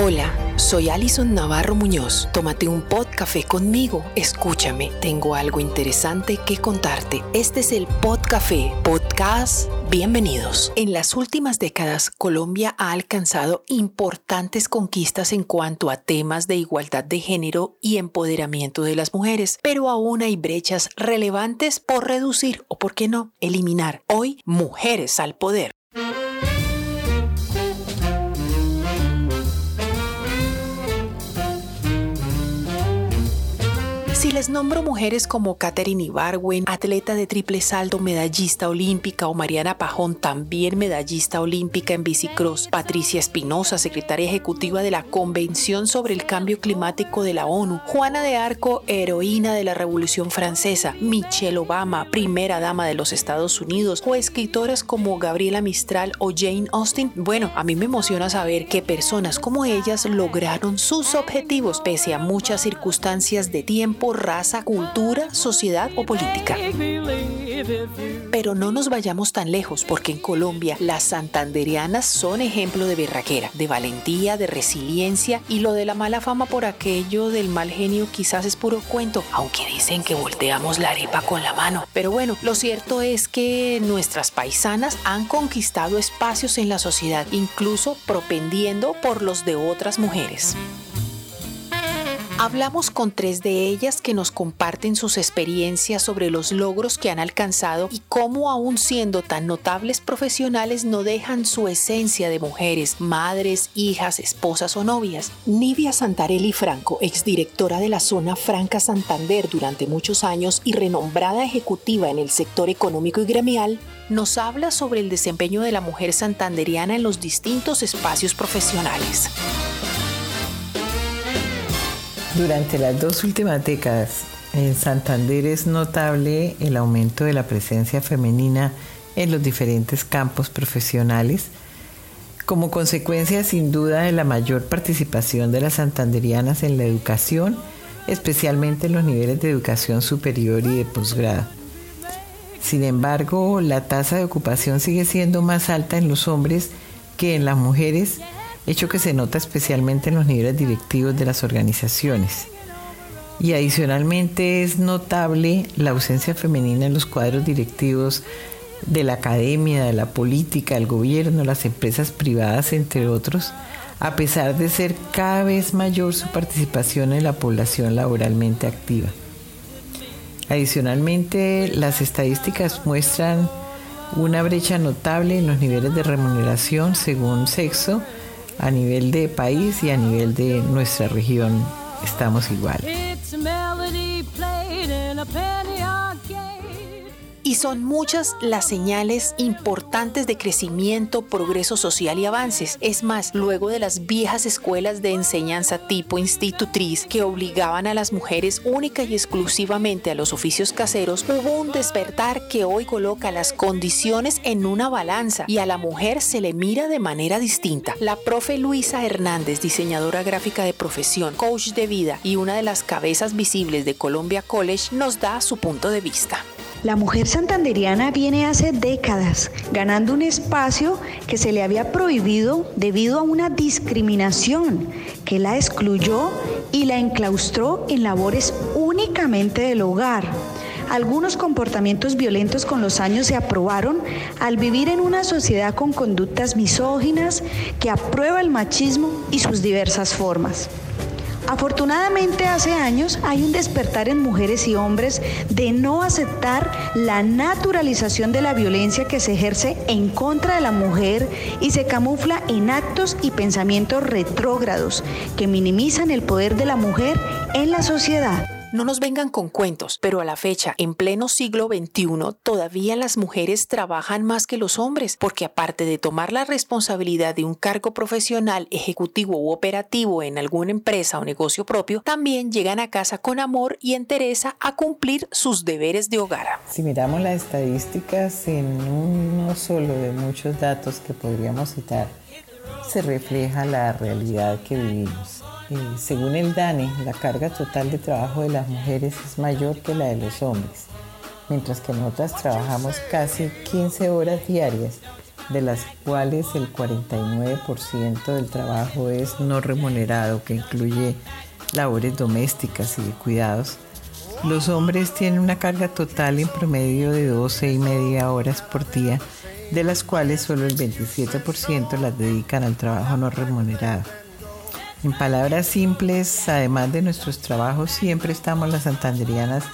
Hola, soy Alison Navarro Muñoz. Tómate un pod café conmigo. Escúchame, tengo algo interesante que contarte. Este es el Pod Café, podcast. Bienvenidos. En las últimas décadas, Colombia ha alcanzado importantes conquistas en cuanto a temas de igualdad de género y empoderamiento de las mujeres, pero aún hay brechas relevantes por reducir o, por qué no, eliminar. Hoy, mujeres al poder. Les nombro mujeres como Katherine Ibarwen, atleta de triple saldo, medallista olímpica, o Mariana Pajón, también medallista olímpica en bicicross, Patricia Espinosa, secretaria ejecutiva de la Convención sobre el Cambio Climático de la ONU, Juana de Arco, heroína de la Revolución Francesa, Michelle Obama, primera dama de los Estados Unidos, o escritoras como Gabriela Mistral o Jane Austen, bueno, a mí me emociona saber que personas como ellas lograron sus objetivos pese a muchas circunstancias de tiempo raza, cultura, sociedad o política. Pero no nos vayamos tan lejos porque en Colombia las santanderianas son ejemplo de berraquera, de valentía, de resiliencia y lo de la mala fama por aquello del mal genio quizás es puro cuento, aunque dicen que volteamos la arepa con la mano. Pero bueno, lo cierto es que nuestras paisanas han conquistado espacios en la sociedad, incluso propendiendo por los de otras mujeres. Hablamos con tres de ellas que nos comparten sus experiencias sobre los logros que han alcanzado y cómo aún siendo tan notables profesionales no dejan su esencia de mujeres, madres, hijas, esposas o novias. Nivia Santarelli Franco, exdirectora de la zona Franca Santander durante muchos años y renombrada ejecutiva en el sector económico y gremial, nos habla sobre el desempeño de la mujer santanderiana en los distintos espacios profesionales. Durante las dos últimas décadas, en Santander es notable el aumento de la presencia femenina en los diferentes campos profesionales, como consecuencia sin duda de la mayor participación de las santanderianas en la educación, especialmente en los niveles de educación superior y de posgrado. Sin embargo, la tasa de ocupación sigue siendo más alta en los hombres que en las mujeres, hecho que se nota especialmente en los niveles directivos de las organizaciones. Y adicionalmente es notable la ausencia femenina en los cuadros directivos de la academia, de la política, del gobierno, las empresas privadas, entre otros, a pesar de ser cada vez mayor su participación en la población laboralmente activa. Adicionalmente, las estadísticas muestran una brecha notable en los niveles de remuneración según sexo, a nivel de país y a nivel de nuestra región estamos igual. Y son muchas las señales importantes de crecimiento, progreso social y avances. Es más, luego de las viejas escuelas de enseñanza tipo institutriz que obligaban a las mujeres única y exclusivamente a los oficios caseros, hubo un despertar que hoy coloca las condiciones en una balanza y a la mujer se le mira de manera distinta. La profe Luisa Hernández, diseñadora gráfica de profesión, coach de vida y una de las cabezas visibles de Columbia College, nos da su punto de vista. La mujer santanderiana viene hace décadas ganando un espacio que se le había prohibido debido a una discriminación que la excluyó y la enclaustró en labores únicamente del hogar. Algunos comportamientos violentos con los años se aprobaron al vivir en una sociedad con conductas misóginas que aprueba el machismo y sus diversas formas. Afortunadamente hace años hay un despertar en mujeres y hombres de no aceptar la naturalización de la violencia que se ejerce en contra de la mujer y se camufla en actos y pensamientos retrógrados que minimizan el poder de la mujer en la sociedad. No nos vengan con cuentos, pero a la fecha, en pleno siglo XXI, todavía las mujeres trabajan más que los hombres, porque aparte de tomar la responsabilidad de un cargo profesional, ejecutivo u operativo en alguna empresa o negocio propio, también llegan a casa con amor y entereza a cumplir sus deberes de hogar. Si miramos las estadísticas en uno solo de muchos datos que podríamos citar, se refleja la realidad que vivimos. Según el DANE, la carga total de trabajo de las mujeres es mayor que la de los hombres, mientras que nosotras trabajamos casi 15 horas diarias de las cuales el 49% del trabajo es no remunerado, que incluye labores domésticas y de cuidados, los hombres tienen una carga total en promedio de 12 y media horas por día, de las cuales solo el 27% las dedican al trabajo no remunerado. En palabras simples, además de nuestros trabajos, siempre estamos las santanderianas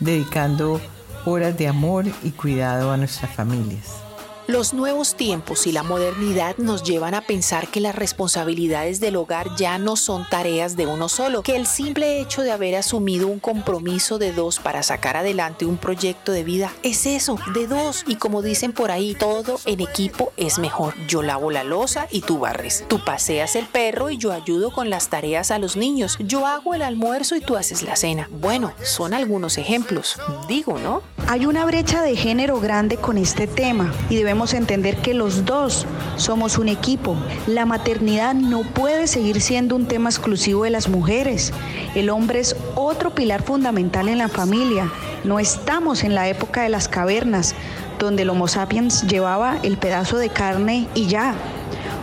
dedicando horas de amor y cuidado a nuestras familias. Los nuevos tiempos y la modernidad nos llevan a pensar que las responsabilidades del hogar ya no son tareas de uno solo, que el simple hecho de haber asumido un compromiso de dos para sacar adelante un proyecto de vida es eso, de dos. Y como dicen por ahí, todo en equipo es mejor. Yo lavo la losa y tú barres. Tú paseas el perro y yo ayudo con las tareas a los niños. Yo hago el almuerzo y tú haces la cena. Bueno, son algunos ejemplos. Digo, ¿no? Hay una brecha de género grande con este tema y debemos entender que los dos somos un equipo. La maternidad no puede seguir siendo un tema exclusivo de las mujeres. El hombre es otro pilar fundamental en la familia. No estamos en la época de las cavernas, donde el Homo sapiens llevaba el pedazo de carne y ya.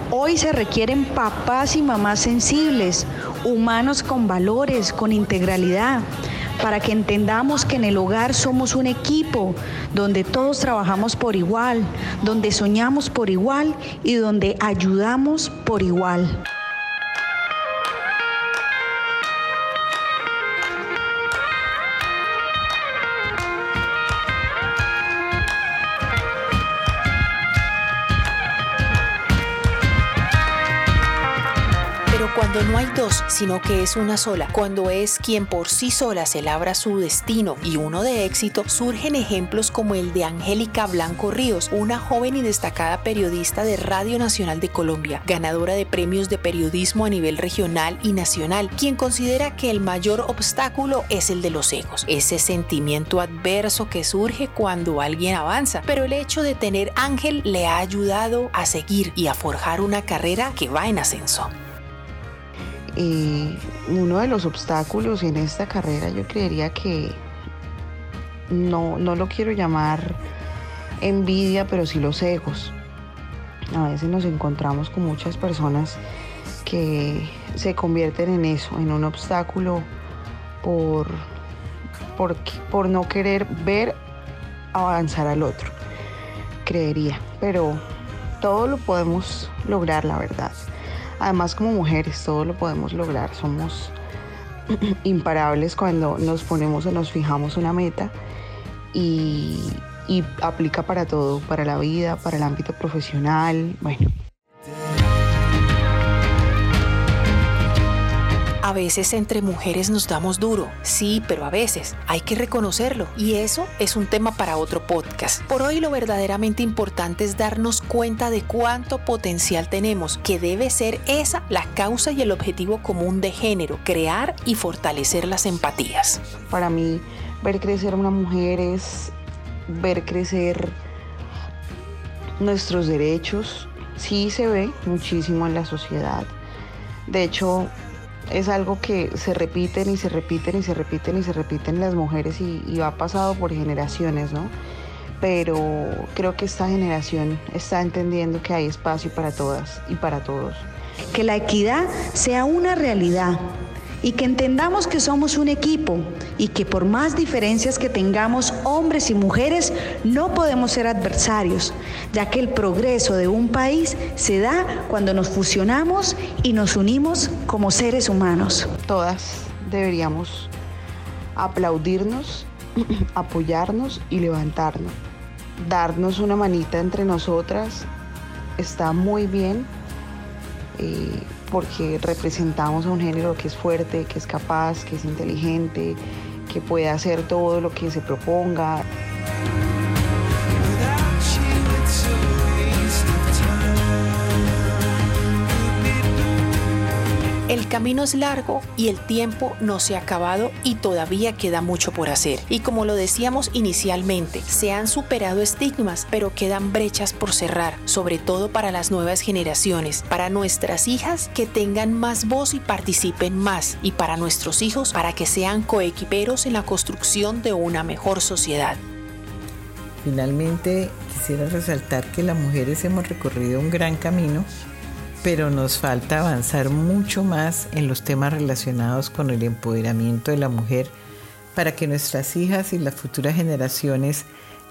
Hoy se requieren papás y mamás sensibles, humanos con valores, con integralidad para que entendamos que en el hogar somos un equipo donde todos trabajamos por igual, donde soñamos por igual y donde ayudamos por igual. No hay dos, sino que es una sola, cuando es quien por sí sola se labra su destino y uno de éxito, surgen ejemplos como el de Angélica Blanco Ríos, una joven y destacada periodista de Radio Nacional de Colombia, ganadora de premios de periodismo a nivel regional y nacional, quien considera que el mayor obstáculo es el de los egos, ese sentimiento adverso que surge cuando alguien avanza, pero el hecho de tener Ángel le ha ayudado a seguir y a forjar una carrera que va en ascenso. Y uno de los obstáculos en esta carrera yo creería que no, no lo quiero llamar envidia, pero sí los egos. A veces nos encontramos con muchas personas que se convierten en eso, en un obstáculo por, por, por no querer ver avanzar al otro, creería. Pero todo lo podemos lograr, la verdad. Además, como mujeres, todo lo podemos lograr. Somos imparables cuando nos ponemos o nos fijamos una meta y, y aplica para todo, para la vida, para el ámbito profesional. Bueno, A veces entre mujeres nos damos duro, sí, pero a veces hay que reconocerlo y eso es un tema para otro podcast. Por hoy lo verdaderamente importante es darnos cuenta de cuánto potencial tenemos, que debe ser esa la causa y el objetivo común de género, crear y fortalecer las empatías. Para mí, ver crecer a una mujer es ver crecer nuestros derechos. Sí se ve muchísimo en la sociedad. De hecho, es algo que se repiten y se repiten y se repiten y se repiten las mujeres y, ha pasado por generaciones, ¿no? Pero creo que esta generación está entendiendo que hay espacio para todas y para todos. Que la equidad sea una realidad y que entendamos que somos un equipo y que por más diferencias que tengamos hombres y mujeres, no podemos ser adversarios, ya que el progreso de un país se da cuando nos fusionamos y nos unimos como seres humanos. Todas deberíamos aplaudirnos, apoyarnos y levantarnos. Darnos una manita entre nosotras está muy bien. Eh, porque representamos a un género que es fuerte, que es capaz, que es inteligente, que puede hacer todo lo que se proponga. Camino es largo y el tiempo no se ha acabado y todavía queda mucho por hacer. Y como lo decíamos inicialmente, se han superado estigmas, pero quedan brechas por cerrar, sobre todo para las nuevas generaciones, para nuestras hijas que tengan más voz y participen más, y para nuestros hijos para que sean coequiperos en la construcción de una mejor sociedad. Finalmente, quisiera resaltar que las mujeres hemos recorrido un gran camino, pero nos falta avanzar mucho más en los temas relacionados con el empoderamiento de la mujer para que nuestras hijas y las futuras generaciones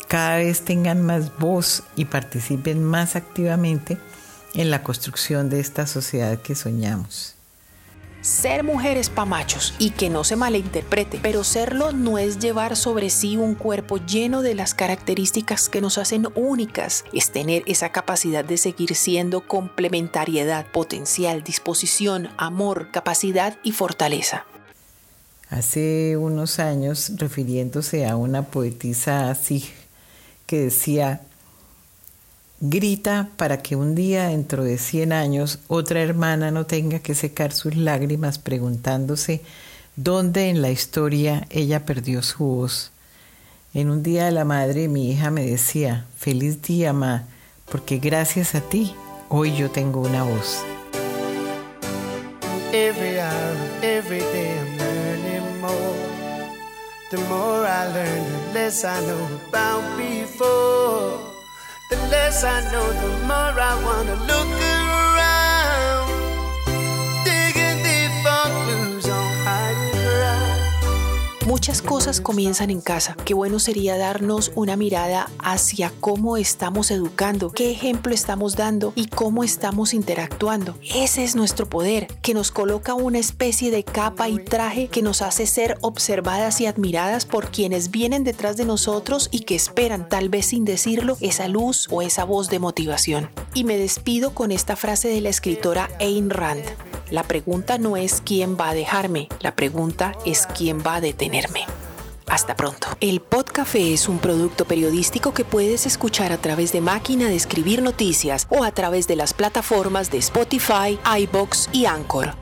cada vez tengan más voz y participen más activamente en la construcción de esta sociedad que soñamos. Ser mujeres pa' machos y que no se malinterprete, pero serlo no es llevar sobre sí un cuerpo lleno de las características que nos hacen únicas, es tener esa capacidad de seguir siendo complementariedad, potencial, disposición, amor, capacidad y fortaleza. Hace unos años, refiriéndose a una poetisa así que decía, Grita para que un día dentro de 100 años otra hermana no tenga que secar sus lágrimas preguntándose dónde en la historia ella perdió su voz. En un día de la madre mi hija me decía, feliz día, ma, porque gracias a ti hoy yo tengo una voz. Every hour, every day I'm learning more. The more I learn, the less I know about before. The less I know, the more I wanna look around. Muchas cosas comienzan en casa. Qué bueno sería darnos una mirada hacia cómo estamos educando, qué ejemplo estamos dando y cómo estamos interactuando. Ese es nuestro poder, que nos coloca una especie de capa y traje que nos hace ser observadas y admiradas por quienes vienen detrás de nosotros y que esperan, tal vez sin decirlo, esa luz o esa voz de motivación. Y me despido con esta frase de la escritora Ayn Rand. La pregunta no es quién va a dejarme, la pregunta es quién va a detenerme. Hasta pronto. El Podcafé es un producto periodístico que puedes escuchar a través de máquina de escribir noticias o a través de las plataformas de Spotify, iBox y Anchor.